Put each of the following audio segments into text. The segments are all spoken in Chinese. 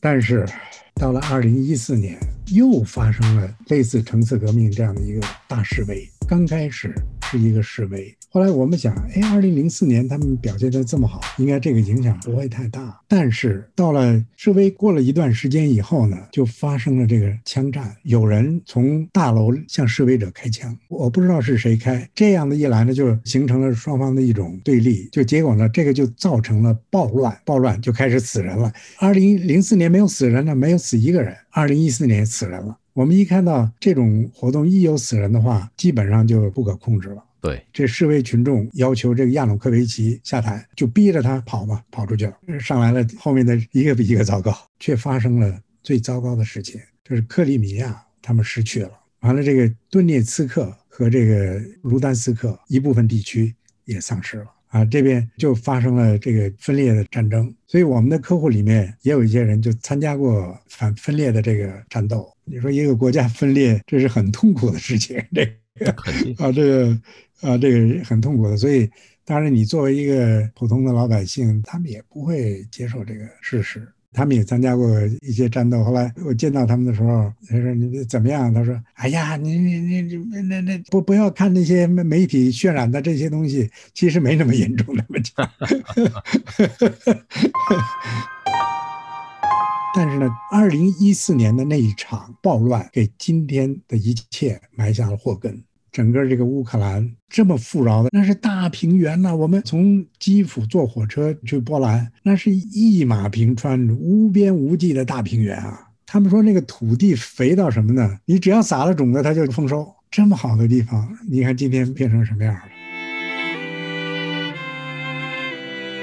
但是到了二零一四年，又发生了类似橙色革命这样的一个大示威。刚开始是一个示威，后来我们想，哎，二零零四年他们表现得这么好，应该这个影响不会太大。但是到了示威过了一段时间以后呢，就发生了这个枪战，有人从大楼向示威者开枪，我不知道是谁开。这样的一来呢，就形成了双方的一种对立，就结果呢，这个就造成了暴乱，暴乱就开始死人了。二零零四年没有死人呢，没有死一个人，二零一四年死人了。我们一看到这种活动一有死人的话，基本上就不可控制了。对，这示威群众要求这个亚努科维奇下台，就逼着他跑嘛，跑出去了。上来了，后面的一个比一个糟糕，却发生了最糟糕的事情，就是克里米亚他们失去了，完了这个顿涅茨克和这个卢丹斯克一部分地区也丧失了。啊，这边就发生了这个分裂的战争，所以我们的客户里面也有一些人就参加过反分裂的这个战斗。你说一个国家分裂，这是很痛苦的事情，这个啊，这个啊，这个很痛苦的。所以，当然你作为一个普通的老百姓，他们也不会接受这个事实。他们也参加过一些战斗。后来我见到他们的时候，他说：“你怎么样？”他说：“哎呀，你你你你那那不不要看那些媒体渲染的这些东西，其实没那么严重。”他们讲。但是呢，二零一四年的那一场暴乱，给今天的一切埋下了祸根。整个这个乌克兰这么富饶的，那是大平原呐。我们从基辅坐火车去波兰，那是一马平川、无边无际的大平原啊。他们说那个土地肥到什么呢？你只要撒了种子，它就丰收。这么好的地方，你看今天变成什么样了？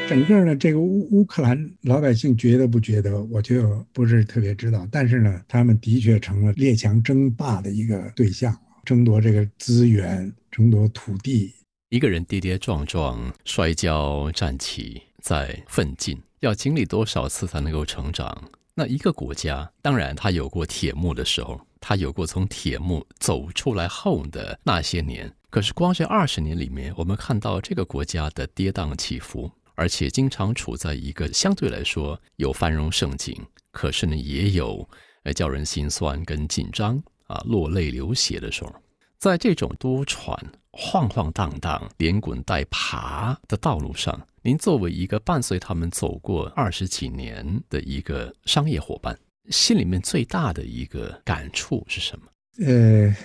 整个呢，这个乌乌克兰老百姓觉得不觉得，我就不是特别知道。但是呢，他们的确成了列强争霸的一个对象。争夺这个资源，争夺土地。一个人跌跌撞撞、摔跤、站起、在奋进，要经历多少次才能够成长？那一个国家，当然他有过铁幕的时候，他有过从铁幕走出来后的那些年。可是光这二十年里面，我们看到这个国家的跌宕起伏，而且经常处在一个相对来说有繁荣盛景，可是呢，也有呃叫人心酸跟紧张。啊，落泪流血的时候，在这种多舛、晃晃荡荡、连滚带爬的道路上，您作为一个伴随他们走过二十几年的一个商业伙伴，心里面最大的一个感触是什么？呃，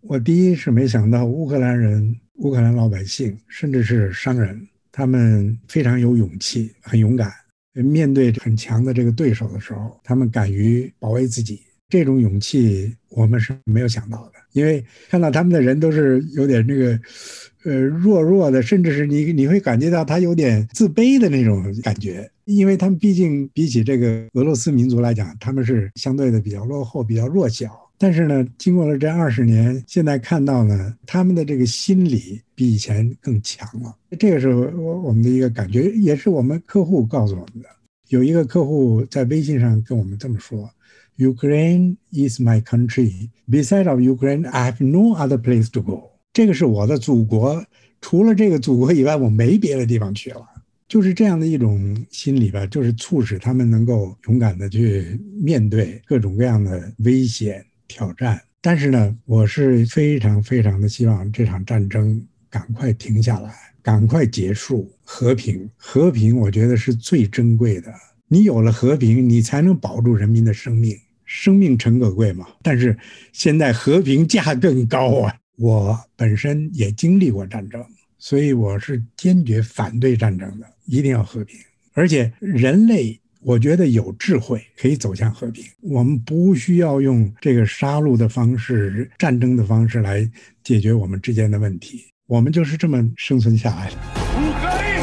我第一是没想到乌克兰人、乌克兰老百姓，甚至是商人，他们非常有勇气，很勇敢，面对很强的这个对手的时候，他们敢于保卫自己。这种勇气我们是没有想到的，因为看到他们的人都是有点那个，呃，弱弱的，甚至是你你会感觉到他有点自卑的那种感觉，因为他们毕竟比起这个俄罗斯民族来讲，他们是相对的比较落后、比较弱小。但是呢，经过了这二十年，现在看到呢，他们的这个心理比以前更强了。这个是我我们的一个感觉，也是我们客户告诉我们的。有一个客户在微信上跟我们这么说。Ukraine is my country. Beside of Ukraine, I have no other place to go. 这个是我的祖国，除了这个祖国以外，我没别的地方去了。就是这样的一种心理吧，就是促使他们能够勇敢的去面对各种各样的危险挑战。但是呢，我是非常非常的希望这场战争赶快停下来，赶快结束，和平，和平，我觉得是最珍贵的。你有了和平，你才能保住人民的生命，生命诚可贵嘛。但是现在和平价更高啊！我本身也经历过战争，所以我是坚决反对战争的，一定要和平。而且人类，我觉得有智慧可以走向和平，我们不需要用这个杀戮的方式、战争的方式来解决我们之间的问题。我们就是这么生存下来的。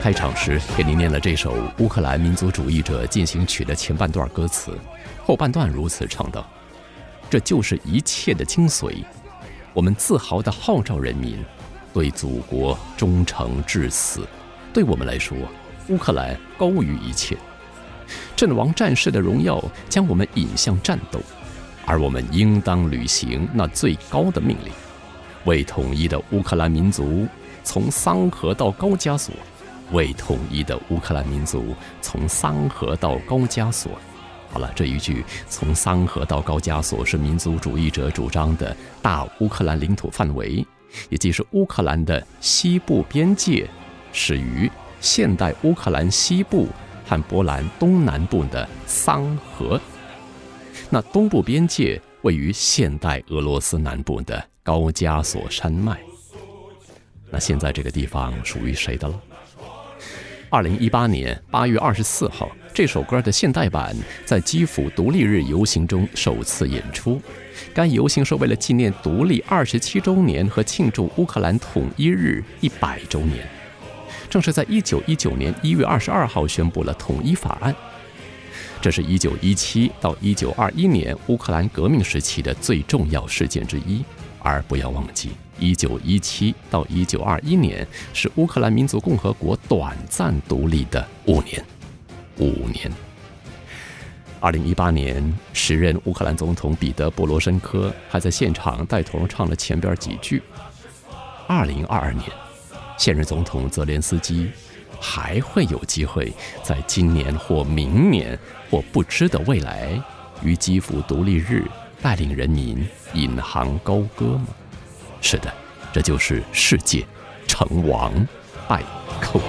开场时给您念了这首乌克兰民族主义者进行曲的前半段歌词，后半段如此唱道：“这就是一切的精髓，我们自豪地号召人民对祖国忠诚至死。对我们来说，乌克兰高于一切。阵亡战士的荣耀将我们引向战斗，而我们应当履行那最高的命令，为统一的乌克兰民族从桑河到高加索，为统一的乌克兰民族从桑河到高加索。好了，这一句从桑河到高加索是民族主义者主张的大乌克兰领土范围，也即是乌克兰的西部边界，始于现代乌克兰西部和波兰东南部的桑河。那东部边界位于现代俄罗斯南部的高加索山脉。那现在这个地方属于谁的了？二零一八年八月二十四号，这首歌的现代版在基辅独立日游行中首次演出。该游行是为了纪念独立二十七周年和庆祝乌克兰统一日一百周年。正是在一九一九年一月二十二号宣布了统一法案。这是一九一七到一九二一年乌克兰革命时期的最重要事件之一，而不要忘记，一九一七到一九二一年是乌克兰民族共和国短暂独立的五年。五年。二零一八年，时任乌克兰总统彼得·波罗申科还在现场带头唱了前边几句。二零二二年，现任总统泽连斯基。还会有机会在今年或明年或不知的未来，于基辅独立日带领人民引吭高歌吗？是的，这就是世界成王败寇。